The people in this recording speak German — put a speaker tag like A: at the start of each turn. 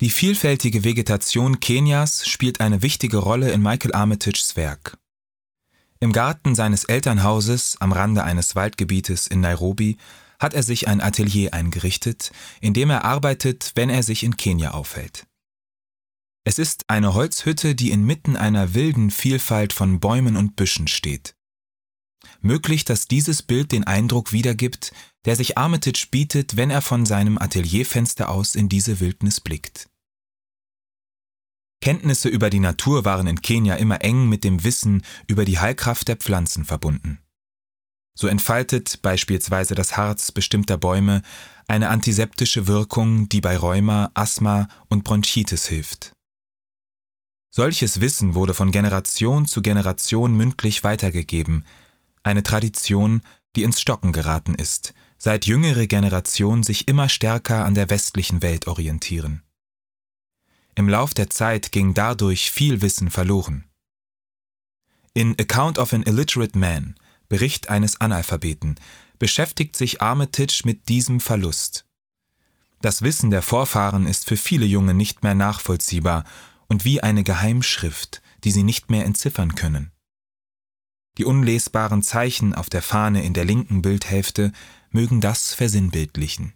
A: Die vielfältige Vegetation Kenias spielt eine wichtige Rolle in Michael Armitages Werk. Im Garten seines Elternhauses am Rande eines Waldgebietes in Nairobi hat er sich ein Atelier eingerichtet, in dem er arbeitet, wenn er sich in Kenia aufhält. Es ist eine Holzhütte, die inmitten einer wilden Vielfalt von Bäumen und Büschen steht. Möglich, dass dieses Bild den Eindruck wiedergibt, der sich Armitage bietet, wenn er von seinem Atelierfenster aus in diese Wildnis blickt. Kenntnisse über die Natur waren in Kenia immer eng mit dem Wissen über die Heilkraft der Pflanzen verbunden. So entfaltet beispielsweise das Harz bestimmter Bäume eine antiseptische Wirkung, die bei Rheuma, Asthma und Bronchitis hilft. Solches Wissen wurde von Generation zu Generation mündlich weitergegeben, eine Tradition, die ins Stocken geraten ist, seit jüngere Generationen sich immer stärker an der westlichen Welt orientieren. Im Lauf der Zeit ging dadurch viel Wissen verloren. In Account of an Illiterate Man, Bericht eines Analphabeten, beschäftigt sich Armitage mit diesem Verlust. Das Wissen der Vorfahren ist für viele Junge nicht mehr nachvollziehbar und wie eine Geheimschrift, die sie nicht mehr entziffern können. Die unlesbaren Zeichen auf der Fahne in der linken Bildhälfte mögen das versinnbildlichen.